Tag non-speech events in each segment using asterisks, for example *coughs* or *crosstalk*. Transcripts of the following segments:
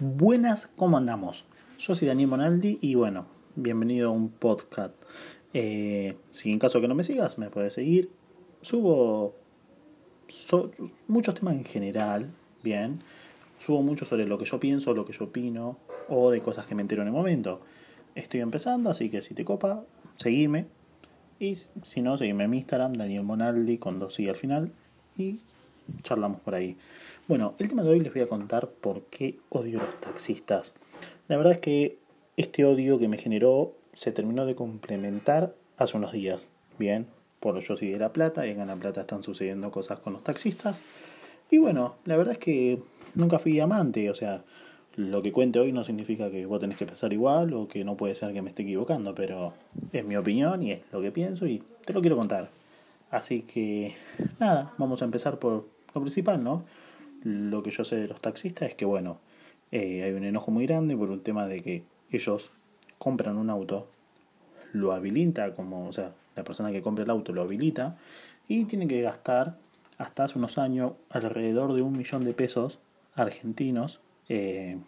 Buenas, ¿cómo andamos? Yo soy Daniel Monaldi y bueno, bienvenido a un podcast. Eh, si en caso que no me sigas, me puedes seguir. Subo muchos temas en general, bien. Subo mucho sobre lo que yo pienso, lo que yo opino o de cosas que me entero en el momento. Estoy empezando, así que si te copa, seguime. Y si no, seguime en mi Instagram, Daniel Monaldi, con dos y al final. Charlamos por ahí. Bueno, el tema de hoy les voy a contar por qué odio a los taxistas. La verdad es que este odio que me generó se terminó de complementar hace unos días. Bien, por yo soy de La Plata y en La Plata están sucediendo cosas con los taxistas. Y bueno, la verdad es que nunca fui amante, o sea, lo que cuente hoy no significa que vos tenés que pensar igual o que no puede ser que me esté equivocando, pero es mi opinión y es lo que pienso y te lo quiero contar. Así que nada, vamos a empezar por lo principal, ¿no? Lo que yo sé de los taxistas es que, bueno, eh, hay un enojo muy grande por un tema de que ellos compran un auto, lo habilita como, o sea, la persona que compra el auto lo habilita y tiene que gastar hasta hace unos años alrededor de un millón de pesos argentinos eh,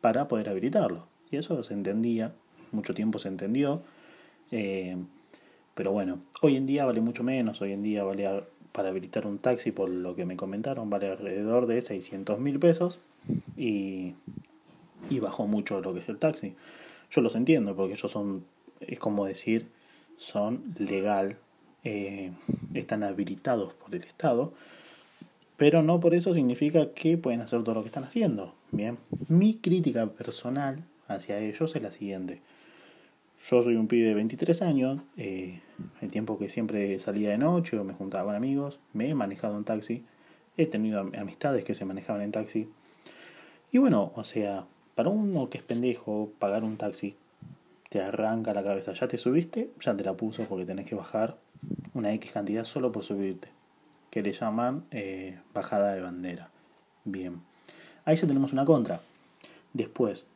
para poder habilitarlo. Y eso se entendía, mucho tiempo se entendió. Eh, pero bueno, hoy en día vale mucho menos, hoy en día vale para habilitar un taxi, por lo que me comentaron, vale alrededor de 600 mil pesos y, y bajó mucho lo que es el taxi. Yo los entiendo porque ellos son, es como decir, son legal, eh, están habilitados por el Estado, pero no por eso significa que pueden hacer todo lo que están haciendo. Bien, mi crítica personal hacia ellos es la siguiente. Yo soy un pibe de 23 años, eh, el tiempo que siempre salía de noche o me juntaba con amigos, me he manejado en taxi, he tenido amistades que se manejaban en taxi. Y bueno, o sea, para uno que es pendejo, pagar un taxi te arranca la cabeza. Ya te subiste, ya te la puso porque tenés que bajar una X cantidad solo por subirte, que le llaman eh, bajada de bandera. Bien, ahí ya tenemos una contra. Después,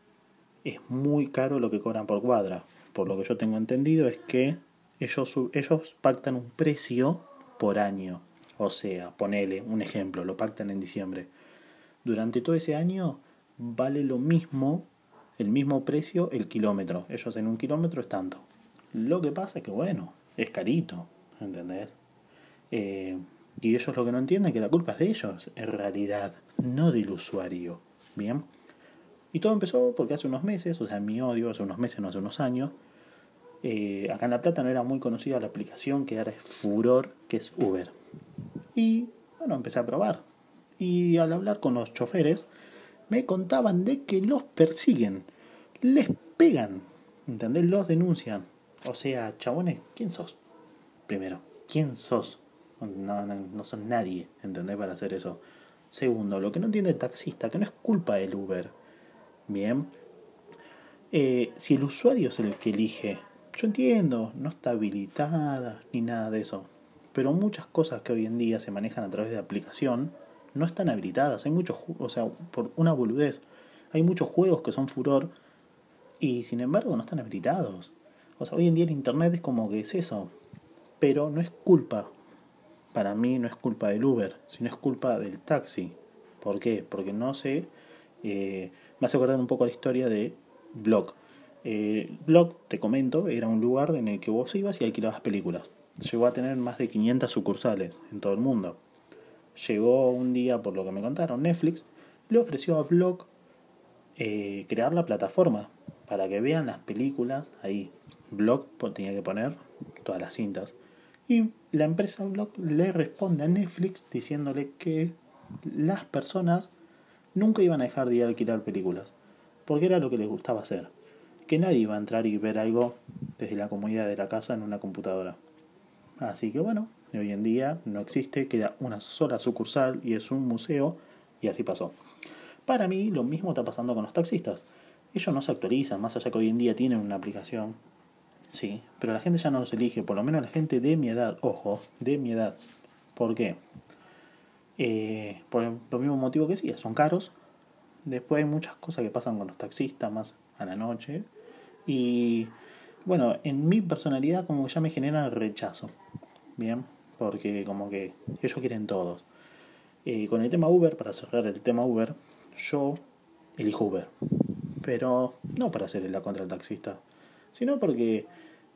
es muy caro lo que cobran por cuadra por lo que yo tengo entendido, es que ellos, ellos pactan un precio por año. O sea, ponele un ejemplo, lo pactan en diciembre. Durante todo ese año vale lo mismo, el mismo precio el kilómetro. Ellos en un kilómetro es tanto. Lo que pasa es que, bueno, es carito, ¿entendés? Eh, y ellos lo que no entienden es que la culpa es de ellos, en realidad, no del usuario. Bien. Y todo empezó porque hace unos meses, o sea, mi odio, hace unos meses, no hace unos años, eh, acá en La Plata no era muy conocida la aplicación que ahora es furor, que es Uber. Y bueno, empecé a probar. Y al hablar con los choferes, me contaban de que los persiguen, les pegan, ¿entendés? Los denuncian. O sea, chabones, ¿quién sos? Primero, ¿quién sos? No, no, son nadie, ¿entendés? Para hacer eso. Segundo, lo que no entiende el taxista, que no es culpa del Uber. Bien. Eh, si el usuario es el que elige yo entiendo, no está habilitada ni nada de eso, pero muchas cosas que hoy en día se manejan a través de aplicación no están habilitadas. Hay muchos, o sea, por una boludez, hay muchos juegos que son furor y sin embargo no están habilitados. O sea, hoy en día el internet es como que es eso, pero no es culpa, para mí no es culpa del Uber, sino es culpa del taxi. ¿Por qué? Porque no sé, eh, me hace acordar un poco la historia de Block. Eh, Blog, te comento, era un lugar en el que vos ibas y alquilabas películas. Llegó a tener más de 500 sucursales en todo el mundo. Llegó un día, por lo que me contaron, Netflix le ofreció a Blog eh, crear la plataforma para que vean las películas ahí. Blog tenía que poner todas las cintas. Y la empresa Blog le responde a Netflix diciéndole que las personas nunca iban a dejar de ir a alquilar películas, porque era lo que les gustaba hacer que nadie iba a entrar y ver algo desde la comodidad de la casa en una computadora. Así que bueno, hoy en día no existe, queda una sola sucursal y es un museo y así pasó. Para mí lo mismo está pasando con los taxistas. Ellos no se actualizan, más allá que hoy en día tienen una aplicación. Sí, pero la gente ya no los elige, por lo menos la gente de mi edad, ojo, de mi edad. ¿Por qué? Eh, por lo mismo motivo que sí, son caros. Después hay muchas cosas que pasan con los taxistas más a la noche, y bueno, en mi personalidad como que ya me genera rechazo. Bien, porque como que ellos quieren todos. Eh, con el tema Uber, para cerrar el tema Uber, yo elijo Uber. Pero no para hacerle la contra taxista, sino porque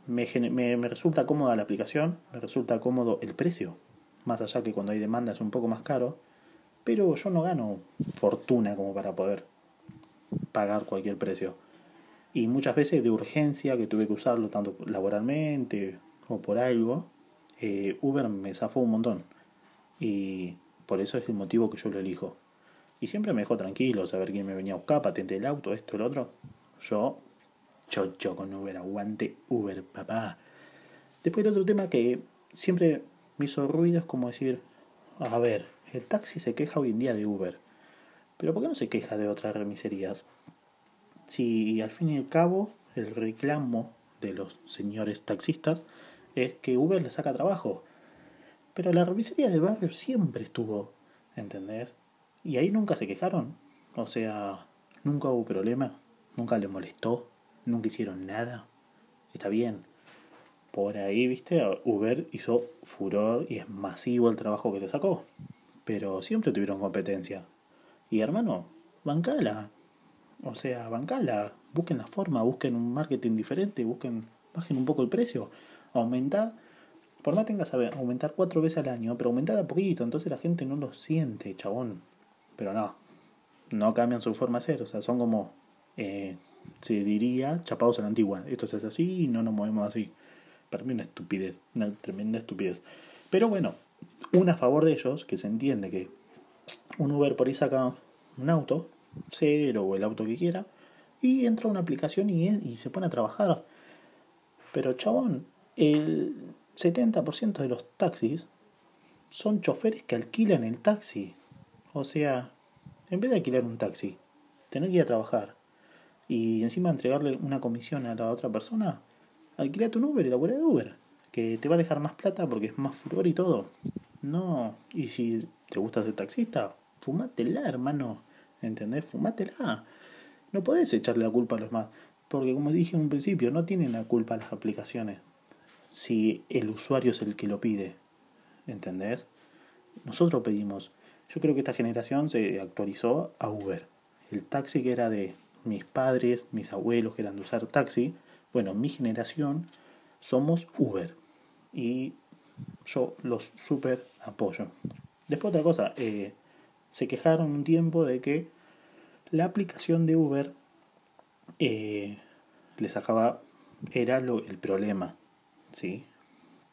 me, me, me resulta cómoda la aplicación, me resulta cómodo el precio. Más allá que cuando hay demanda es un poco más caro, pero yo no gano fortuna como para poder pagar cualquier precio. Y muchas veces de urgencia que tuve que usarlo tanto laboralmente o por algo, eh, Uber me zafó un montón. Y por eso es el motivo que yo lo elijo. Y siempre me dejó tranquilo saber quién me venía a buscar, patente del auto, esto, el otro. Yo, chocho con Uber, aguante Uber, papá. Después el otro tema que siempre me hizo ruido es como decir, a ver, el taxi se queja hoy en día de Uber. Pero ¿por qué no se queja de otras remiserías? Si al fin y al cabo el reclamo de los señores taxistas es que Uber le saca trabajo. Pero la remisería de barrio siempre estuvo, ¿entendés? Y ahí nunca se quejaron. O sea, nunca hubo problema, nunca les molestó, nunca hicieron nada. Está bien. Por ahí, viste, Uber hizo furor y es masivo el trabajo que le sacó. Pero siempre tuvieron competencia. Y hermano, bancala. O sea, bancala. Busquen la forma, busquen un marketing diferente, busquen, bajen un poco el precio. Aumenta, por más tengas a aumentar cuatro veces al año, pero aumentar a poquito, entonces la gente no lo siente, chabón. Pero no, no cambian su forma de ser, o sea, son como, eh, se diría, chapados a la antigua. Esto se hace así y no nos movemos así. Para mí una estupidez, una tremenda estupidez. Pero bueno, un a favor de ellos, que se entiende que un Uber por ahí saca un auto, cero o el auto que quiera, y entra a una aplicación y, y se pone a trabajar. Pero chabón, el 70% de los taxis son choferes que alquilan el taxi. O sea, en vez de alquilar un taxi, tener que ir a trabajar y encima entregarle una comisión a la otra persona, alquilate un Uber y la de Uber, que te va a dejar más plata porque es más furor y todo. No, y si te gusta ser taxista, fumátela, hermano. ¿Entendés? Fumátela. No podés echarle la culpa a los más. Porque como dije en un principio, no tienen la culpa las aplicaciones. Si el usuario es el que lo pide. ¿Entendés? Nosotros pedimos. Yo creo que esta generación se actualizó a Uber. El taxi que era de mis padres, mis abuelos que eran de usar taxi. Bueno, mi generación somos Uber. Y yo los super apoyo. Después otra cosa, eh, se quejaron un tiempo de que la aplicación de Uber eh, les sacaba, era lo, el problema, ¿sí?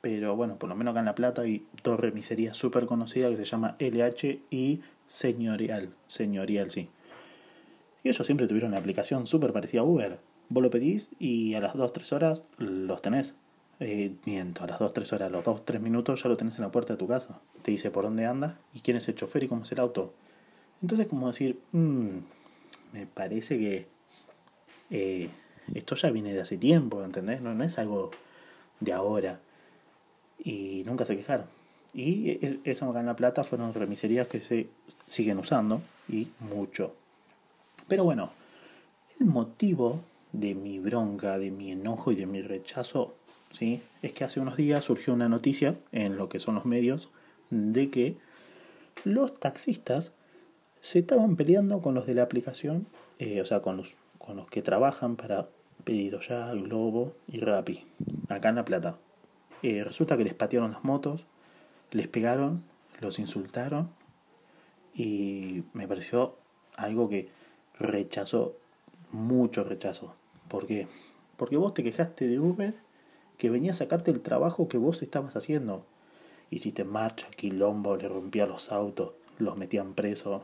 Pero bueno, por lo menos acá en La Plata hay dos remiserías súper conocidas que se llama LH y Señorial, Señorial, sí. Y ellos siempre tuvieron una aplicación súper parecida a Uber. Vos lo pedís y a las 2-3 horas los tenés. Eh, miento, a las 2-3 horas, a los 2-3 minutos ya lo tenés en la puerta de tu casa. Te dice por dónde anda y quién es el chofer y cómo es el auto. Entonces, como decir, mmm, me parece que eh, esto ya viene de hace tiempo, ¿entendés? No, no es algo de ahora. Y nunca se quejaron. Y e, eso acá en La Plata fueron remiserías que se siguen usando y mucho. Pero bueno, el motivo de mi bronca, de mi enojo y de mi rechazo ¿sí? es que hace unos días surgió una noticia en lo que son los medios de que los taxistas se estaban peleando con los de la aplicación, eh, o sea, con los, con los que trabajan para Pedido Ya, Globo y Rappi, acá en La Plata. Eh, resulta que les patearon las motos, les pegaron, los insultaron y me pareció algo que rechazó, mucho rechazo. ¿Por qué? Porque vos te quejaste de Uber que venía a sacarte el trabajo que vos estabas haciendo. Hiciste marcha, quilombo, le rompía los autos, los metían presos,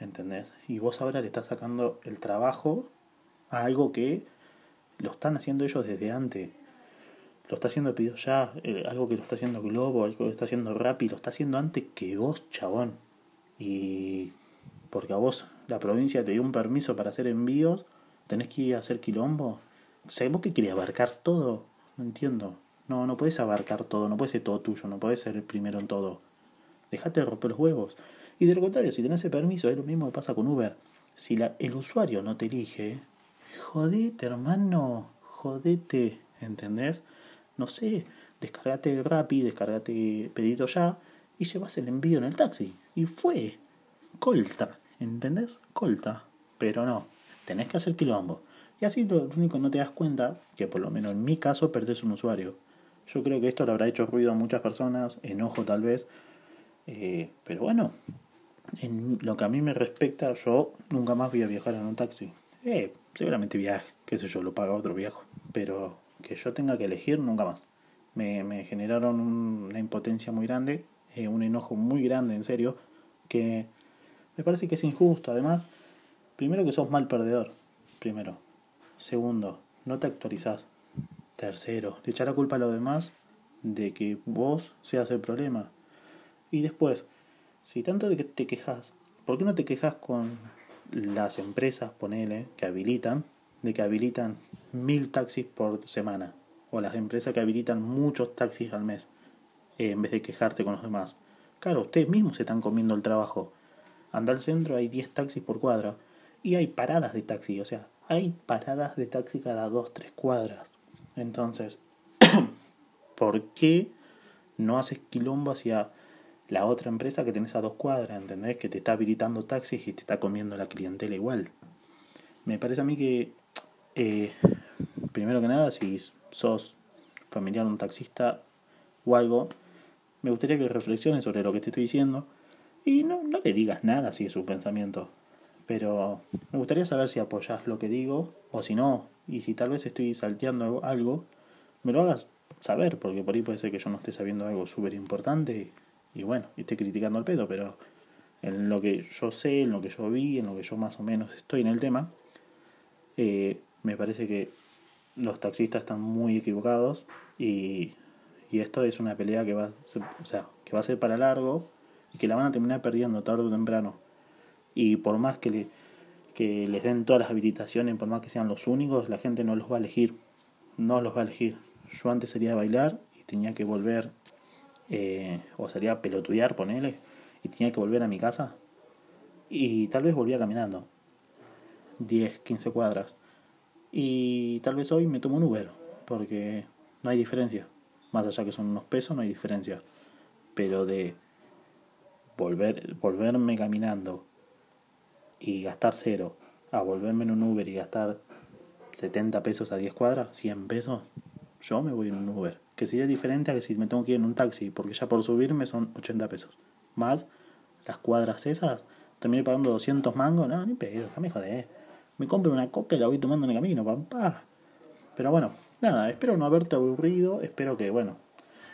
¿entendés? Y vos ahora le estás sacando el trabajo a algo que lo están haciendo ellos desde antes. Lo está haciendo pedido ya, eh, algo que lo está haciendo Globo, algo que lo está haciendo Rappi, lo está haciendo antes que vos, chabón. Y porque a vos la provincia te dio un permiso para hacer envíos, tenés que ir a hacer quilombo. O sea, vos que querés abarcar todo. No entiendo. No, no puedes abarcar todo, no puede ser todo tuyo, no puedes ser el primero en todo. Dejate de romper los huevos. Y de lo contrario, si tenés ese permiso, es lo mismo que pasa con Uber. Si la, el usuario no te elige, jodete, hermano, jodete, ¿entendés? No sé, descargate Rappi, descargate Pedido Ya y llevas el envío en el taxi. Y fue. Colta, ¿entendés? Colta. Pero no, tenés que hacer quilombo. Y así lo único no te das cuenta, que por lo menos en mi caso perdés un usuario. Yo creo que esto le habrá hecho ruido a muchas personas, enojo tal vez, eh, pero bueno, en lo que a mí me respecta, yo nunca más voy a viajar en un taxi. Eh, seguramente viaje, qué sé yo, lo paga otro viejo, pero que yo tenga que elegir nunca más. Me, me generaron una impotencia muy grande, eh, un enojo muy grande, en serio, que me parece que es injusto. Además, primero que sos mal perdedor, primero. Segundo, no te actualizás. Tercero, le echar la culpa a los demás de que vos seas el problema. Y después, si tanto de que te quejas, ¿por qué no te quejas con las empresas, ponele, que habilitan, de que habilitan mil taxis por semana? O las empresas que habilitan muchos taxis al mes, eh, en vez de quejarte con los demás. Claro, ustedes mismos se están comiendo el trabajo. Anda al centro, hay 10 taxis por cuadra. Y hay paradas de taxi, o sea, hay paradas de taxi cada dos, tres cuadras. Entonces, *coughs* ¿por qué no haces quilombo hacia la otra empresa que tenés a dos cuadras? ¿Entendés? Que te está habilitando taxis y te está comiendo la clientela igual. Me parece a mí que, eh, primero que nada, si sos familiar de un taxista o algo, me gustaría que reflexiones sobre lo que te estoy diciendo y no, no le digas nada si es su pensamiento. Pero me gustaría saber si apoyas lo que digo o si no. Y si tal vez estoy salteando algo, me lo hagas saber, porque por ahí puede ser que yo no esté sabiendo algo súper importante y, bueno, y esté criticando al pedo, pero en lo que yo sé, en lo que yo vi, en lo que yo más o menos estoy en el tema, eh, me parece que los taxistas están muy equivocados y, y esto es una pelea que va, o sea, que va a ser para largo y que la van a terminar perdiendo tarde o temprano y por más que, le, que les den todas las habilitaciones, por más que sean los únicos, la gente no los va a elegir. No los va a elegir. Yo antes sería bailar y tenía que volver, eh, o salía a pelotudear, ponele, y tenía que volver a mi casa. Y tal vez volvía caminando 10, 15 cuadras. Y tal vez hoy me tomo un Uber, porque no hay diferencia. Más allá que son unos pesos, no hay diferencia. Pero de volver, volverme caminando y gastar cero a volverme en un Uber y gastar 70 pesos a 10 cuadras, 100 pesos, yo me voy en un Uber. Que sería diferente a que si me tengo que ir en un taxi, porque ya por subirme son 80 pesos. Más las cuadras esas, terminé pagando 200 mangos, no, ni pedo, me jodé. Me compro una coca y la voy tomando en el camino, papá. Pero bueno, nada, espero no haberte aburrido, espero que, bueno,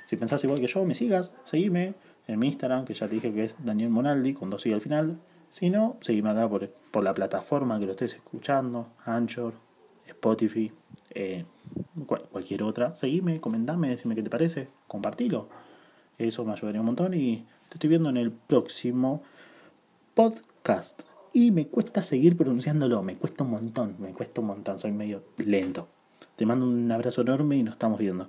si pensás igual que yo, me sigas, seguime en mi Instagram, que ya te dije que es Daniel Monaldi, con dos y al final. Si no, seguime acá por, por la plataforma que lo estés escuchando, Anchor, Spotify, eh, cualquier otra. Seguime, comentame, decime qué te parece, compartilo. Eso me ayudaría un montón y te estoy viendo en el próximo podcast. Y me cuesta seguir pronunciándolo, me cuesta un montón, me cuesta un montón, soy medio lento. Te mando un abrazo enorme y nos estamos viendo.